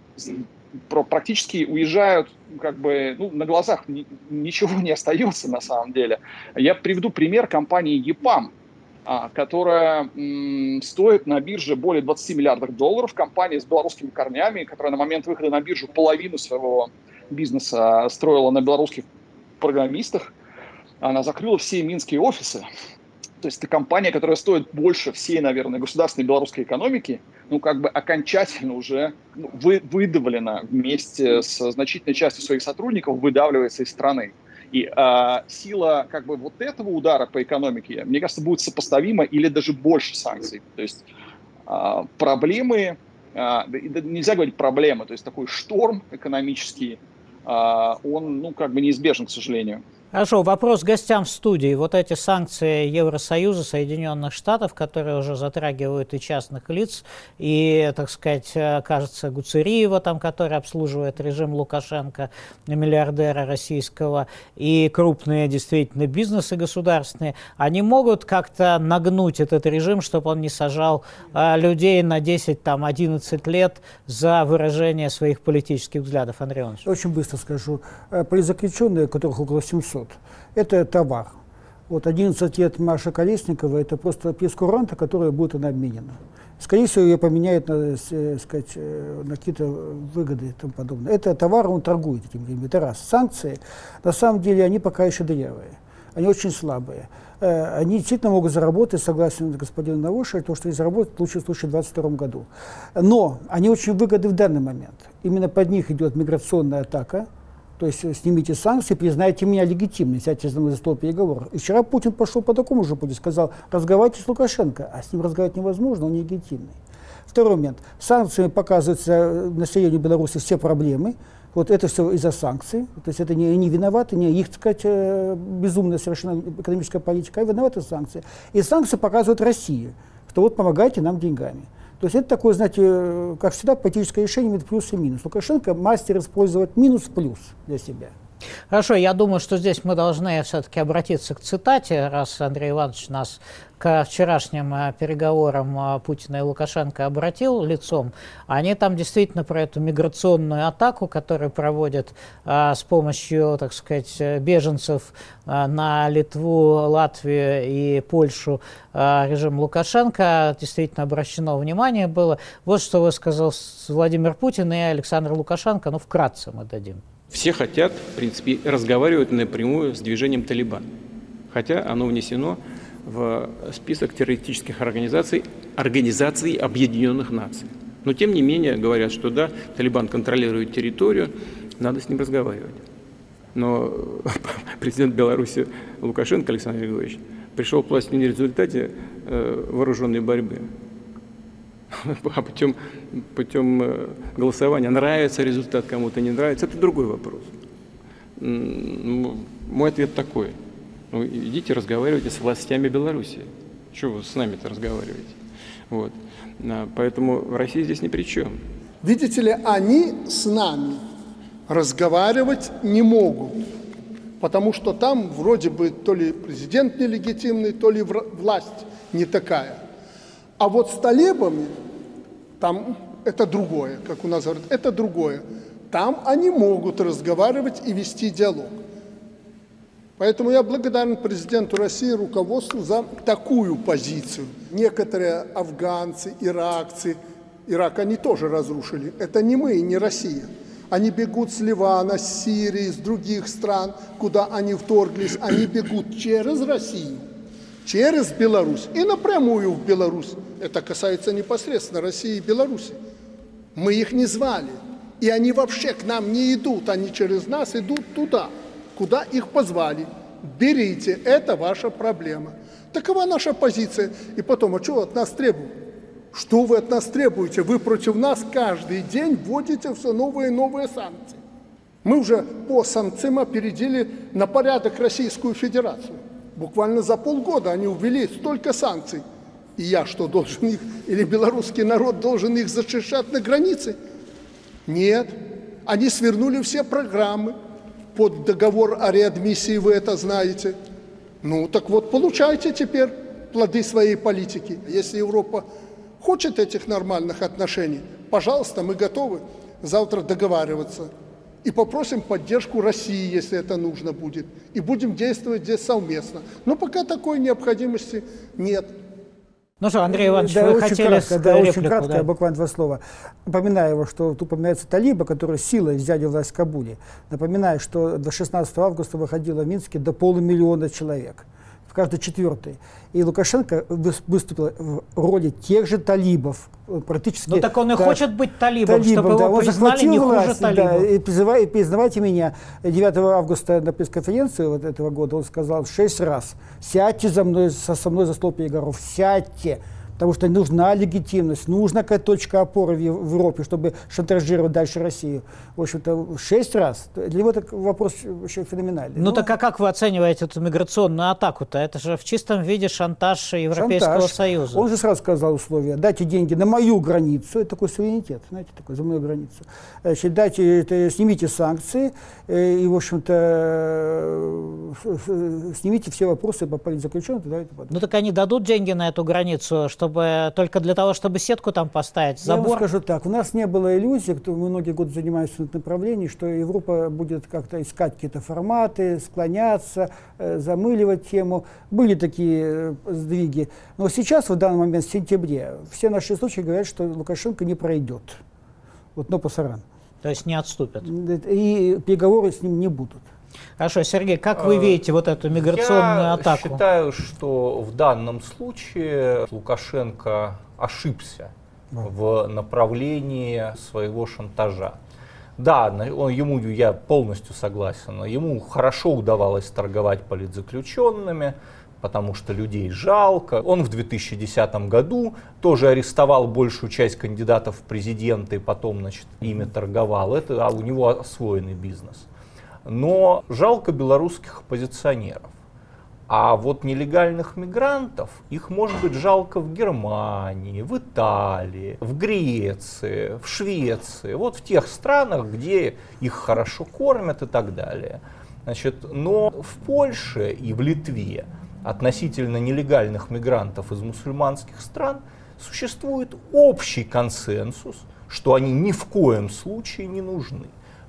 практически уезжают как бы ну, на глазах ничего не остается на самом деле. Я приведу пример компании ЕПАМ, а, которая стоит на бирже более 20 миллиардов долларов. Компания с белорусскими корнями, которая на момент выхода на биржу половину своего бизнеса строила на белорусских программистах. Она закрыла все минские офисы. То есть это компания, которая стоит больше всей, наверное, государственной белорусской экономики, ну, как бы окончательно уже ну, вы, выдавлена вместе с значительной частью своих сотрудников, выдавливается из страны. И э, сила как бы вот этого удара по экономике, мне кажется, будет сопоставима или даже больше санкций. То есть э, проблемы, э, нельзя говорить проблемы, то есть такой шторм экономический, э, он, ну, как бы неизбежен, к сожалению. Хорошо, вопрос гостям в студии. Вот эти санкции Евросоюза, Соединенных Штатов, которые уже затрагивают и частных лиц, и, так сказать, э, кажется, Гуцериева, там, который обслуживает режим Лукашенко, миллиардера российского, и крупные действительно бизнесы государственные, они могут как-то нагнуть этот режим, чтобы он не сажал а, людей на 10-11 лет за выражение своих политических взглядов. Андрей Иванович. Очень быстро скажу. Э, Политзаключенные, которых около 700, 500. Это товар. Вот 11 лет Маша Колесникова – это просто пьес куранта, которая будет она обменена. Скорее всего, ее поменяют на, э, сказать, э, на какие-то выгоды и тому подобное. Это товар, он торгует этим деньгами. Это раз. Санкции, на самом деле, они пока еще дырявые. Они очень слабые. Э, они действительно могут заработать, согласен господин Навоши, то, что они заработают в лучшем случае в 2022 году. Но они очень выгодны в данный момент. Именно под них идет миграционная атака – то есть э, снимите санкции, признайте меня легитимным, сядьте за мной за стол переговоров. И вчера Путин пошел по такому же пути, сказал, разговаривайте с Лукашенко, а с ним разговаривать невозможно, он нелегитимный. Второй момент. Санкциями показываются э, населению Беларуси все проблемы. Вот это все из-за санкций. То есть это не они виноваты, не их, так сказать, э, безумная совершенно экономическая политика, а виноваты санкции. И санкции показывают России, что вот помогайте нам деньгами. То есть это такое, знаете, как всегда, политическое решение имеет плюс и минус. Лукашенко мастер использовать минус-плюс для себя. Хорошо, я думаю, что здесь мы должны все-таки обратиться к цитате, раз Андрей Иванович нас к вчерашним э, переговорам э, Путина и Лукашенко обратил лицом. Они там действительно про эту миграционную атаку, которую проводят а, с помощью, так сказать, беженцев а, на Литву, Латвию и Польшу а, режим Лукашенко, действительно обращено внимание было. Вот что вы сказал Владимир Путин и Александр Лукашенко, ну вкратце мы дадим. Все хотят, в принципе, разговаривать напрямую с движением «Талибан», хотя оно внесено в список террористических организаций, организаций Объединенных Наций. Но тем не менее говорят, что да, Талибан контролирует территорию, надо с ним разговаривать. Но [laughs] президент Беларуси Лукашенко Александр Григорьевич пришел к власти не в результате э, вооруженной борьбы, [laughs] а путем, путем э, голосования. Нравится результат кому-то, не нравится, это другой вопрос. Мой ответ такой. Ну, идите разговаривайте с властями Беларуси. Чего вы с нами-то разговариваете? Вот. А, поэтому Россия здесь ни при чем. Видите ли, они с нами разговаривать не могут, потому что там вроде бы то ли президент нелегитимный, то ли власть не такая. А вот с талибами, там это другое, как у нас говорят, это другое. Там они могут разговаривать и вести диалог. Поэтому я благодарен президенту России, руководству за такую позицию. Некоторые афганцы, иракцы, Ирак они тоже разрушили. Это не мы, не Россия. Они бегут с Ливана, с Сирии, с других стран, куда они вторглись. Они бегут через Россию через Беларусь и напрямую в Беларусь. Это касается непосредственно России и Беларуси. Мы их не звали. И они вообще к нам не идут, они через нас идут туда, куда их позвали. Берите, это ваша проблема. Такова наша позиция. И потом, а что от нас требуют? Что вы от нас требуете? Вы против нас каждый день вводите все новые и новые санкции. Мы уже по санкциям опередили на порядок Российскую Федерацию. Буквально за полгода они ввели столько санкций. И я что, должен их, или белорусский народ должен их зачищать на границе? Нет. Они свернули все программы под договор о реадмиссии, вы это знаете. Ну, так вот, получайте теперь плоды своей политики. Если Европа хочет этих нормальных отношений, пожалуйста, мы готовы. завтра договариваться и попросим поддержку России, если это нужно будет, и будем действовать здесь совместно. Но пока такой необходимости нет. Ну что, Андрей Иванович, да, вы очень хотели кратко, да, реплику, очень кратко, да? буквально два слова. Напоминаю его, что тут упоминается Талиба, который силой взяли власть в Кабуле. Напоминаю, что до 16 августа выходило в Минске до полумиллиона человек в каждый четвертый. И Лукашенко выступил в роли тех же талибов. Практически, Ну так он и да, хочет быть талибом, талибом, чтобы да, его он признали не власть, хуже да, талибов. и, призывай, признавайте меня, 9 августа на пресс-конференции вот этого года он сказал шесть раз, сядьте за мной, со, со мной за стол переговоров, сядьте, потому что нужна легитимность, нужна какая-то точка опоры в, Ев- в Европе, чтобы шантажировать дальше Россию. В общем-то, шесть раз. Для него это вопрос вообще феноменальный. Ну так а как вы оцениваете эту миграционную атаку-то? Это же в чистом виде шантаж Европейского шантаж. Союза. Он же сразу сказал условия. Дайте деньги на мою границу. Это такой суверенитет, знаете, такой за мою границу. Значит, дайте, это, снимите санкции э, и, в общем-то, э, снимите все вопросы по политзаключенным. Ну так они дадут деньги на эту границу, чтобы только для того, чтобы сетку там поставить, Я вам забор. скажу так, у нас не было иллюзий, кто мы многие годы занимаемся в направлении, что Европа будет как-то искать какие-то форматы, склоняться, э, замыливать тему. Были такие э, сдвиги. Но сейчас, в данный момент, в сентябре, все наши источники говорят, что Лукашенко не пройдет. Вот но пасаран. То есть не отступят. И переговоры с ним не будут. Хорошо, Сергей, как вы Э, видите вот эту миграционную Я атаку? считаю, что в данном случае Лукашенко ошибся в направлении своего шантажа. Да, он, ему я полностью согласен. Ему хорошо удавалось торговать политзаключенными, потому что людей жалко. Он в 2010 году тоже арестовал большую часть кандидатов в президенты и потом, значит, ими торговал. Это а у него освоенный бизнес. Но жалко белорусских оппозиционеров. А вот нелегальных мигрантов, их может быть жалко в Германии, в Италии, в Греции, в Швеции, вот в тех странах, где их хорошо кормят и так далее. Значит, но в Польше и в Литве относительно нелегальных мигрантов из мусульманских стран существует общий консенсус, что они ни в коем случае не нужны.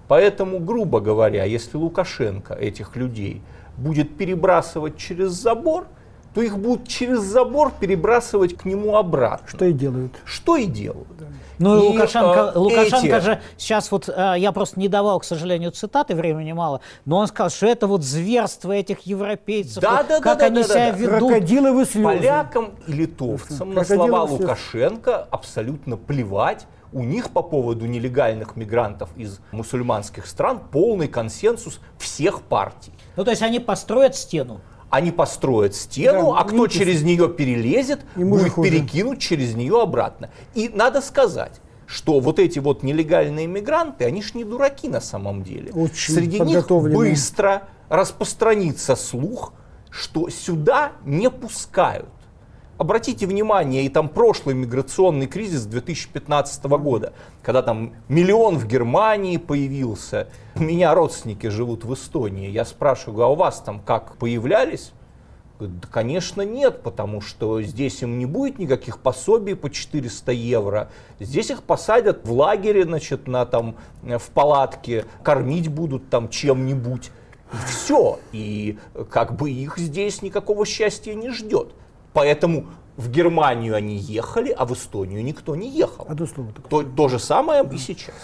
Поэтому, грубо говоря, если Лукашенко этих людей будет перебрасывать через забор, то их будут через забор перебрасывать к нему обратно. Что и делают. Что и делают. Ну и Лукашенко, э, Лукашенко эти- же сейчас вот, э, я просто не давал, к сожалению, цитаты, времени мало, но он сказал, что это вот зверство этих европейцев, Да, вот да, как да, они да, себя да. ведут. Крокодиловы слезы. Полякам и литовцам на слова Лукашенко абсолютно плевать. У них по поводу нелегальных мигрантов из мусульманских стран полный консенсус всех партий. Ну то есть они построят стену. Они построят стену, Да, а кто через нее перелезет, будет хуже. перекинуть через нее обратно. И надо сказать, что вот эти вот нелегальные мигранты, они ж не дураки на самом деле. Очень Среди них быстро распространится слух, что сюда не пускают. Обратите внимание, и там прошлый миграционный кризис 2015 года, когда там миллион в Германии появился. У меня родственники живут в Эстонии. Я спрашиваю, а у вас там как, появлялись? Да, конечно, нет, потому что здесь им не будет никаких пособий по 400 евро. Здесь их посадят в лагере, значит, на, там, в палатке, кормить будут там чем-нибудь. И все. И как бы их здесь никакого счастья не ждет. Поэтому в Германию они ехали, а в Эстонию никто не ехал. Одно слово такое. То, то же самое и сейчас.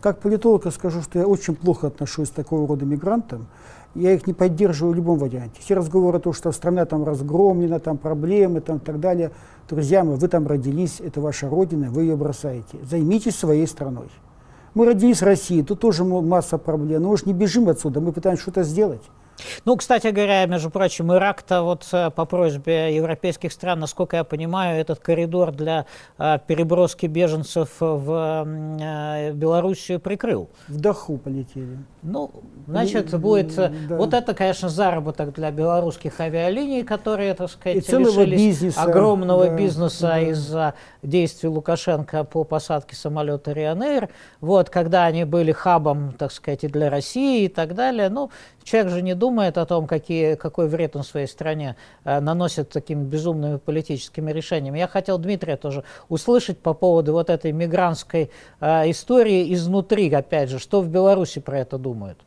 Как политолог я скажу, что я очень плохо отношусь к такого рода мигрантам. Я их не поддерживаю в любом варианте. Все разговоры о том, что страна там разгромлена, там проблемы, там и так далее. Друзья мои, вы там родились, это ваша родина, вы ее бросаете. Займитесь своей страной. Мы родились в России, тут тоже масса проблем. Но мы же не бежим отсюда, мы пытаемся что-то сделать. Ну, кстати говоря, между прочим, Ирак-то вот э, по просьбе европейских стран, насколько я понимаю, этот коридор для э, переброски беженцев в э, Белоруссию прикрыл. В Даху полетели. Ну, значит, будет... э, да. Вот это, конечно, заработок для белорусских авиалиний, которые, так сказать, И лишились бизнеса, огромного да, бизнеса да. из-за действий Лукашенко по посадке самолета Ryanair. Вот, когда они были хабом, так сказать, и для России и так далее. Ну, человек же не думает о том, какие, какой вред он своей стране э, наносит такими безумными политическими решениями. Я хотел Дмитрия тоже услышать по поводу вот этой мигрантской э, истории изнутри, опять же, что в Беларуси про это думают.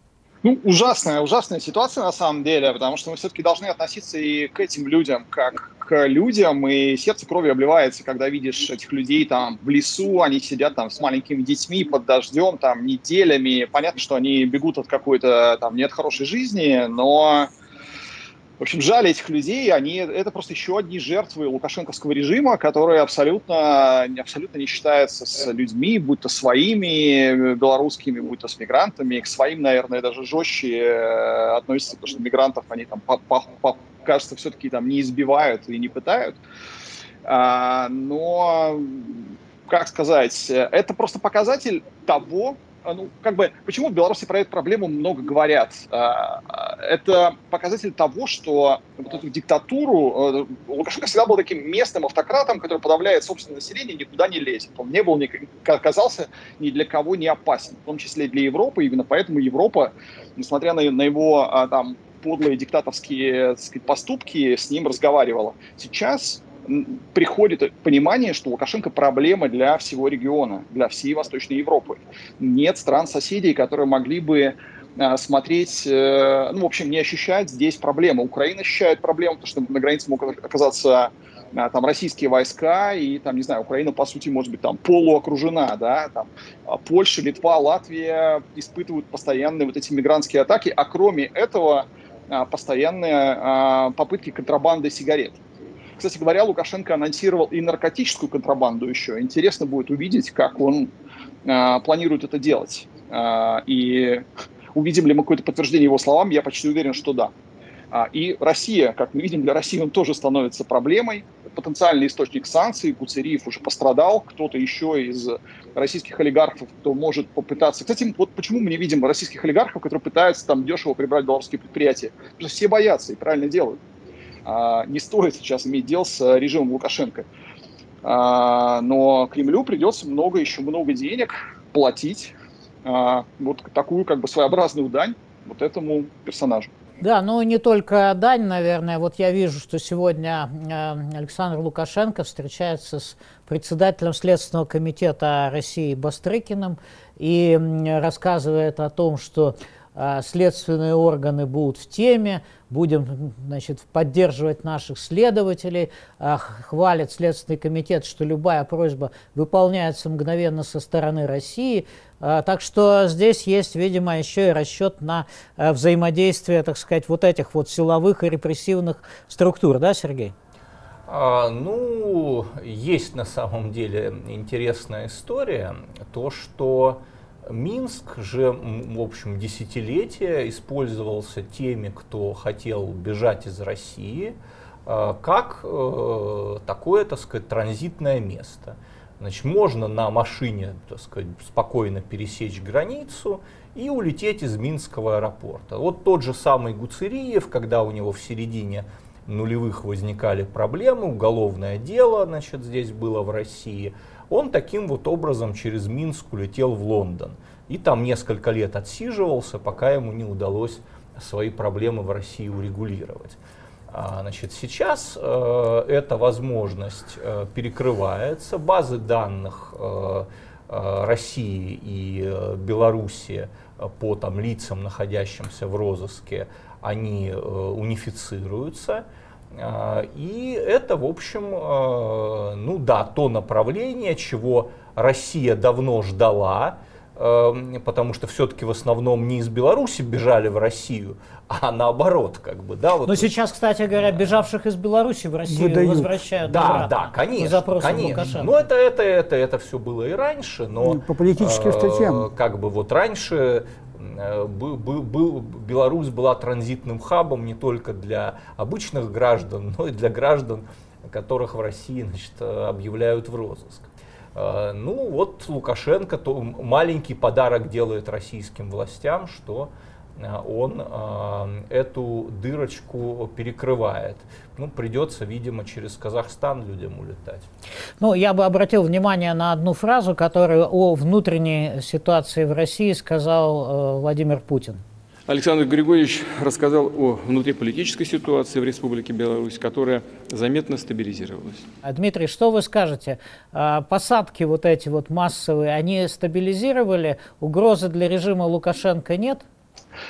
Ну, ужасная, ужасная ситуация на самом деле, потому что мы все-таки должны относиться и к этим людям, как к людям, и сердце кровью обливается, когда видишь этих людей там в лесу, они сидят там с маленькими детьми под дождем, там неделями. Понятно, что они бегут от какой-то там нет хорошей жизни, но в общем, жаль этих людей, они, это просто еще одни жертвы лукашенковского режима, которые абсолютно, абсолютно не считаются с людьми, будь то своими белорусскими, будь то с мигрантами. К своим, наверное, даже жестче э, относятся, потому что мигрантов они там, по, по, по, кажется, все-таки там не избивают и не пытают. А, но, как сказать, это просто показатель того, ну, как бы, почему в Беларуси про эту проблему много говорят? А, это показатель того, что вот эту диктатуру, э, Лукашенко всегда был таким местным автократом, который подавляет собственное население, никуда не лезет. Он не был, оказался ни для кого не опасен, в том числе для Европы. Именно поэтому Европа, несмотря на, на его а, там подлые диктаторские сказать, поступки, с ним разговаривала. Сейчас приходит понимание, что Лукашенко проблема для всего региона, для всей Восточной Европы. Нет стран-соседей, которые могли бы а, смотреть, э, ну, в общем, не ощущать здесь проблемы. Украина ощущает проблему, потому что на границе могут оказаться а, там российские войска, и там, не знаю, Украина, по сути, может быть, там полуокружена, да, там а, Польша, Литва, Латвия испытывают постоянные вот эти мигрантские атаки, а кроме этого постоянные попытки контрабанды сигарет. Кстати говоря, Лукашенко анонсировал и наркотическую контрабанду еще. Интересно будет увидеть, как он э, планирует это делать. Э, и увидим ли мы какое-то подтверждение его словам, я почти уверен, что да. А, и Россия, как мы видим, для России он тоже становится проблемой. Потенциальный источник санкций, Куцериев уже пострадал, кто-то еще из российских олигархов, кто может попытаться... Кстати, вот почему мы не видим российских олигархов, которые пытаются там дешево прибрать белорусские предприятия? Потому что все боятся и правильно делают. А, не стоит сейчас иметь дел с э, режимом Лукашенко. А, но Кремлю придется много, еще много денег платить а, вот такую как бы своеобразную дань вот этому персонажу. Да, ну не только дань, наверное. Вот я вижу, что сегодня э, Александр Лукашенко встречается с председателем Следственного комитета России Бастрыкиным и рассказывает о том, что следственные органы будут в теме, будем значит, поддерживать наших следователей, а, хвалит Следственный комитет, что любая просьба выполняется мгновенно со стороны России. А, так что здесь есть, видимо, еще и расчет на взаимодействие, так сказать, вот этих вот силовых и репрессивных структур, да, Сергей? А, ну, есть на самом деле интересная история, то, что Минск же, в общем, десятилетия использовался теми, кто хотел бежать из России, э, как э, такое, так сказать, транзитное место. Значит, можно на машине, так сказать, спокойно пересечь границу и улететь из Минского аэропорта. Вот тот же самый Гуцериев, когда у него в середине нулевых возникали проблемы, уголовное дело, значит, здесь было в России – он таким вот образом через Минск улетел в Лондон. И там несколько лет отсиживался, пока ему не удалось свои проблемы в России урегулировать. А, значит, сейчас э, эта возможность э, перекрывается. Базы данных э, э, России и э, Белоруссии э, по там, лицам, находящимся в розыске, они унифицируются. А, и это, в общем, а, ну да, то направление, чего Россия давно ждала, а, потому что все-таки в основном не из Беларуси бежали в Россию, а наоборот, как бы, да. Вот Но сейчас, кстати говоря, бежавших из Беларуси в Россию выдают. возвращают Да, обратно, да, конечно, по конечно. Лукашенко. Но это, это, это, это все было и раньше, но... По политическим статьям. Как бы вот раньше Э, был, был, был, Беларусь была транзитным хабом не только для обычных граждан, но и для граждан, которых в России значит, э, объявляют в розыск. Э, ну вот Лукашенко то маленький подарок делает российским властям, что Э, он э, эту дырочку перекрывает. Ну, придется, видимо, через Казахстан людям улетать. Ну, я бы обратил внимание на одну фразу, которую о внутренней ситуации в России сказал э, Владимир Путин. Александр Григорьевич рассказал о внутриполитической ситуации в Республике Беларусь, которая заметно стабилизировалась. А, Дмитрий, что вы скажете? А, посадки вот эти вот массовые, они стабилизировали? Угрозы для режима Лукашенко нет?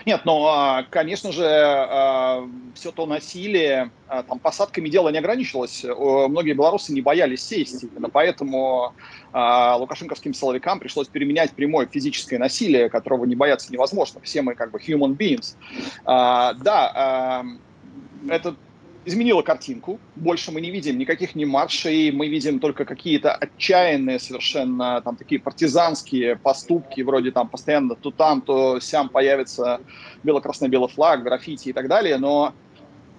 Нет, но, а, конечно же, а, все то насилие, а, там, посадками дело не ограничилось. Многие белорусы не боялись сесть. Именно поэтому лукашенковским силовикам пришлось переменять прямое физическое насилие, которого не бояться невозможно. Все мы как бы human beings. Да, это изменила картинку. Больше мы не видим никаких ни маршей, мы видим только какие-то отчаянные совершенно там такие партизанские поступки, вроде там постоянно то там, то сям появится бело-красно-белый флаг, граффити и так далее, но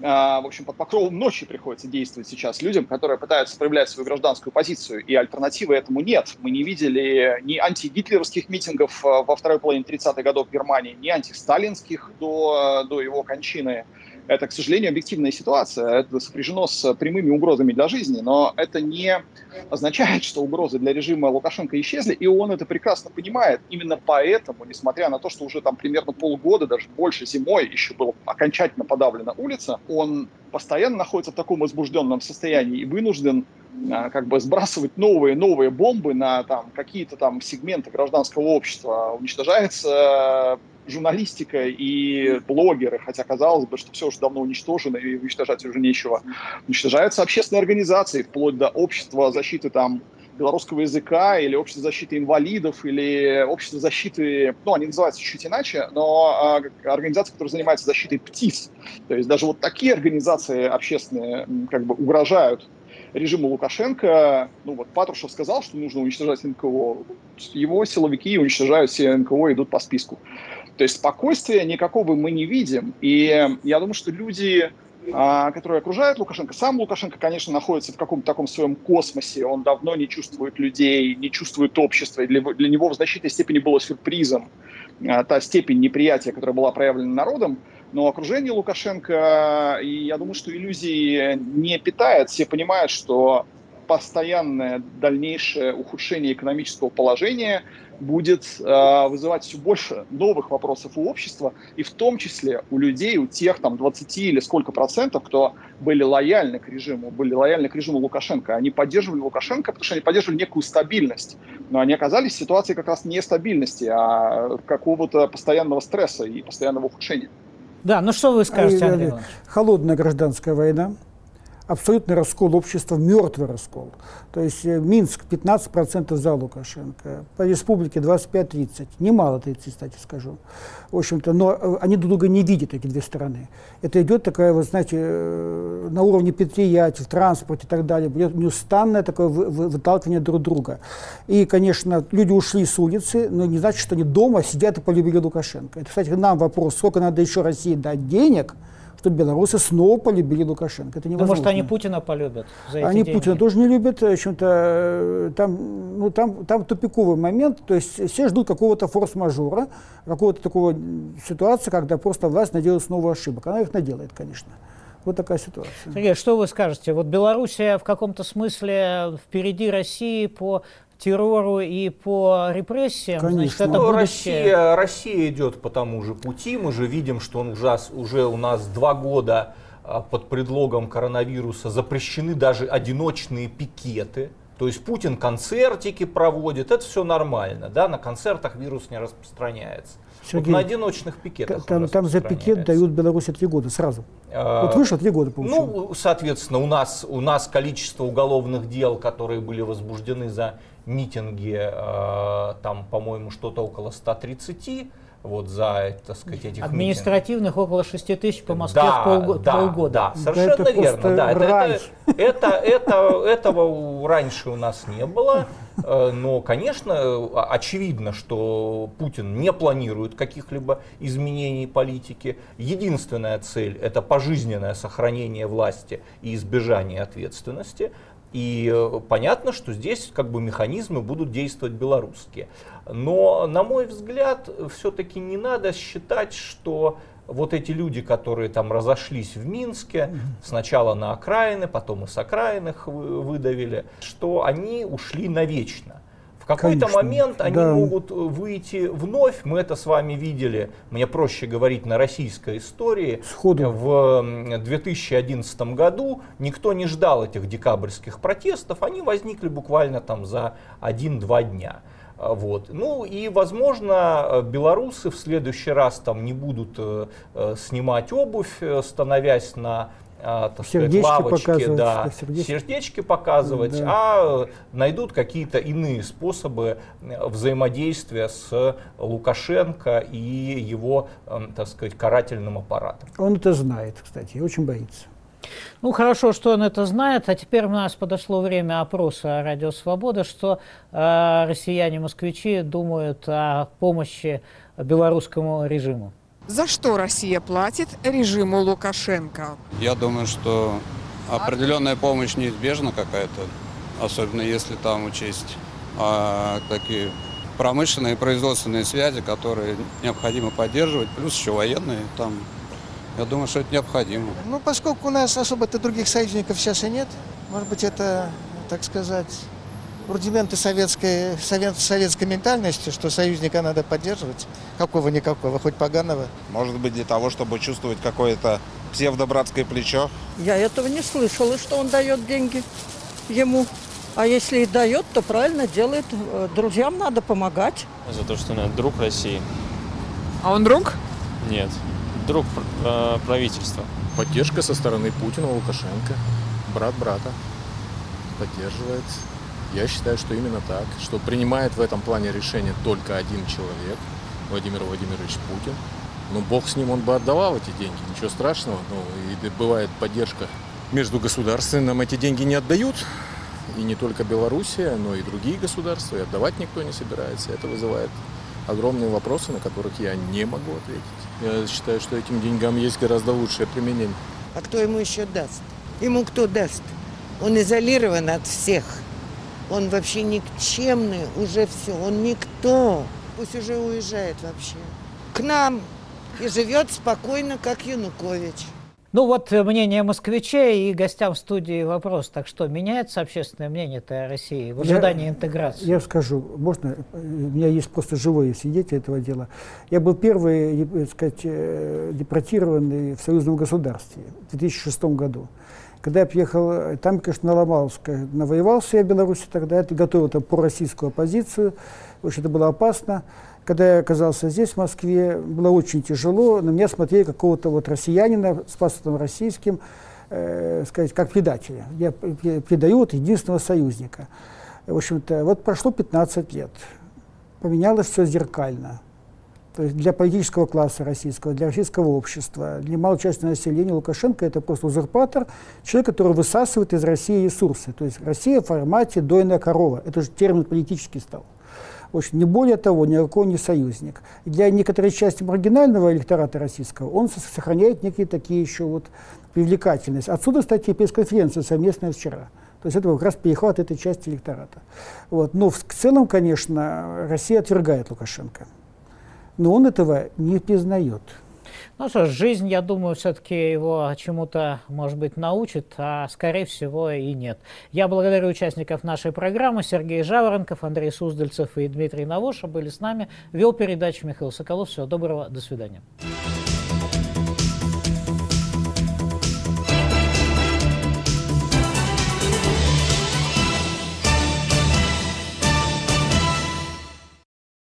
а, в общем, под покровом ночи приходится действовать сейчас людям, которые пытаются проявлять свою гражданскую позицию, и альтернативы этому нет. Мы не видели ни антигитлеровских митингов а, во второй половине 30-х годов в Германии, ни антисталинских до, до его кончины. Это, к сожалению, объективная ситуация. Это сопряжено с прямыми угрозами для жизни, но это не означает, что угрозы для режима Лукашенко исчезли, и он это прекрасно понимает. Именно поэтому, несмотря на то, что уже там примерно полгода, даже больше зимой еще была окончательно подавлена улица, он постоянно находится в таком возбужденном состоянии и вынужден а, как бы сбрасывать новые новые бомбы на там какие-то там сегменты гражданского общества уничтожается журналистика и блогеры, хотя казалось бы, что все уже давно уничтожено и уничтожать уже нечего. Уничтожаются общественные организации, вплоть до общества защиты там белорусского языка или общество защиты инвалидов или общество защиты, ну, они называются чуть иначе, но э, организации, которые занимаются защитой птиц. То есть даже вот такие организации общественные как бы угрожают режиму Лукашенко, ну вот Патрушев сказал, что нужно уничтожать НКО, его силовики уничтожают все НКО, идут по списку. То есть спокойствия никакого мы не видим. И я думаю, что люди, а, которые окружают Лукашенко, сам Лукашенко, конечно, находится в каком-то таком своем космосе, он давно не чувствует людей, не чувствует общества, и для, для него в значительной степени было сюрпризом а, та степень неприятия, которая была проявлена народом, но окружение Лукашенко, и я думаю, что иллюзии не питает, все понимают, что постоянное дальнейшее ухудшение экономического положения будет э, вызывать все больше новых вопросов у общества, и в том числе у людей, у тех там 20 или сколько процентов, кто были лояльны к режиму, были лояльны к режиму Лукашенко. Они поддерживали Лукашенко, потому что они поддерживали некую стабильность. Но они оказались в ситуации как раз не стабильности, а какого-то постоянного стресса и постоянного ухудшения. Да, ну что вы скажете, Андрей Холодная гражданская война, абсолютный раскол общества, мертвый раскол. То есть э, Минск 15% за Лукашенко, по республике 25-30, немало 30, кстати, скажу. В общем-то, но э, они друг друга не видят, эти две стороны. Это идет такая, вы знаете, э, на уровне предприятий, в транспорте и так далее, идет неустанное такое выталкивание друг друга. И, конечно, люди ушли с улицы, но не значит, что они дома сидят и полюбили Лукашенко. Это, кстати, нам вопрос, сколько надо еще России дать денег – чтобы белорусы снова полюбили Лукашенко. Это невозможно. Да, может, они Путина полюбят за эти Они деньги. Путина тоже не любят. В общем-то, э, там, ну, там, там тупиковый момент. То есть все ждут какого-то форс-мажора, какого-то такого ситуации, когда просто власть наделает снова ошибок. Она их наделает, конечно. Вот такая ситуация. Сергей, что вы скажете? Вот Белоруссия в каком-то смысле впереди России по террору и по репрессиям. Конечно. Значит, это ну, Россия, Россия идет по тому же пути. Мы же видим, что он ужас, уже у нас два года а, под предлогом коронавируса запрещены даже одиночные пикеты. То есть Путин концертики проводит, это все нормально, да, на концертах вирус не распространяется. Сергей, вот на одиночных пикетах. Там, там за пикет дают Беларуси три года сразу. А, вот вышло три года получил. Ну, соответственно, у нас, у нас количество уголовных дел, которые были возбуждены за митинги, э, там, по-моему, что-то около 130 вот за, так сказать, этих Административных митингов. около 6 тысяч по Москве да, в полго- да, полгода. Да, совершенно да, это верно. Да, это, это, это, это, этого раньше у нас не было. Э, но, конечно, очевидно, что Путин не планирует каких-либо изменений политики. Единственная цель – это пожизненное сохранение власти и избежание ответственности. И э, понятно, что здесь как бы механизмы будут действовать белорусские. Но, на мой взгляд, все-таки не надо считать, что вот эти люди, которые там разошлись в Минске, сначала на окраины, потом и с окраин их выдавили, что они ушли навечно. В какой-то момент они да. могут э, выйти вновь, мы это с вами видели, мне проще говорить на российской истории. Сходу. В 2011 году никто не ждал этих декабрьских протестов, они возникли буквально там за 1-2 дня. А, вот. Ну и, возможно, э, белорусы в следующий раз там не будут э, снимать обувь, становясь на так сердечки сказать, лавочки, да, сердечки. сердечки показывать, да. а найдут какие-то иные способы э, взаимодействия с Лукашенко и его, эм, так сказать, карательным аппаратом. Он это знает, кстати, и очень боится. Ну, хорошо, что он это знает. А теперь у нас подошло время опроса «Радио Свобода», что э, россияне-москвичи думают о помощи белорусскому режиму. За что Россия платит режиму Лукашенко? Я думаю, что определенная помощь неизбежна какая-то, особенно если там учесть а, такие промышленные и производственные связи, которые необходимо поддерживать, плюс еще военные там. Я думаю, что это необходимо. Ну, поскольку у нас особо-то других союзников сейчас и нет, может быть, это, так сказать, рудименты советской, совет, советской ментальности, что союзника надо поддерживать, какого-никакого, хоть поганого. Может быть, для того, чтобы чувствовать какое-то псевдобратское плечо? Я этого не слышала, что он дает деньги ему. А если и дает, то правильно делает. Друзьям надо помогать. За то, что он друг России. А он друг? Нет. Друг э, правительства. Поддержка со стороны Путина, Лукашенко. Брат брата. Поддерживает я считаю, что именно так, что принимает в этом плане решение только один человек, Владимир Владимирович Путин. Ну, бог с ним, он бы отдавал эти деньги, ничего страшного. Ну, и бывает поддержка между государствами, нам эти деньги не отдают. И не только Белоруссия, но и другие государства, и отдавать никто не собирается. Это вызывает огромные вопросы, на которых я не могу ответить. Я считаю, что этим деньгам есть гораздо лучшее применение. А кто ему еще даст? Ему кто даст? Он изолирован от всех. Он вообще никчемный, уже все, он никто. Пусть уже уезжает вообще. К нам и живет спокойно, как Янукович. Ну вот э, мнение москвичей и гостям в студии вопрос. Так что, меняется общественное мнение-то о России в ожидании я, интеграции? Я скажу, можно, у меня есть просто живое свидетель этого дела. Я был первый, так сказать, э, депортированный в союзном государстве в 2006 году. Когда я приехал, там, конечно, наломался, навоевался я в Беларуси тогда, это готовил там пророссийскую оппозицию, общем, это было опасно. Когда я оказался здесь, в Москве, было очень тяжело, на меня смотрели какого-то вот россиянина с паспортом российским, э, сказать, как предателя. Я предаю вот единственного союзника. В общем-то, вот прошло 15 лет, поменялось все зеркально. То есть для политического класса российского, для российского общества, для малой части населения Лукашенко это просто узурпатор, человек, который высасывает из России ресурсы. То есть Россия в формате дойная корова. Это же термин политический стал. В общем, не более того, никакой не союзник. Для некоторой части маргинального электората российского он сохраняет некие такие еще вот привлекательность. Отсюда, кстати, пресс-конференция совместная вчера. То есть это как раз перехват этой части электората. Вот. Но в целом, конечно, Россия отвергает Лукашенко но он этого не признает. Ну что ж, жизнь, я думаю, все-таки его чему-то, может быть, научит, а скорее всего и нет. Я благодарю участников нашей программы. Сергей Жаворонков, Андрей Суздальцев и Дмитрий Навоша были с нами. Вел передачу Михаил Соколов. Всего доброго, до свидания.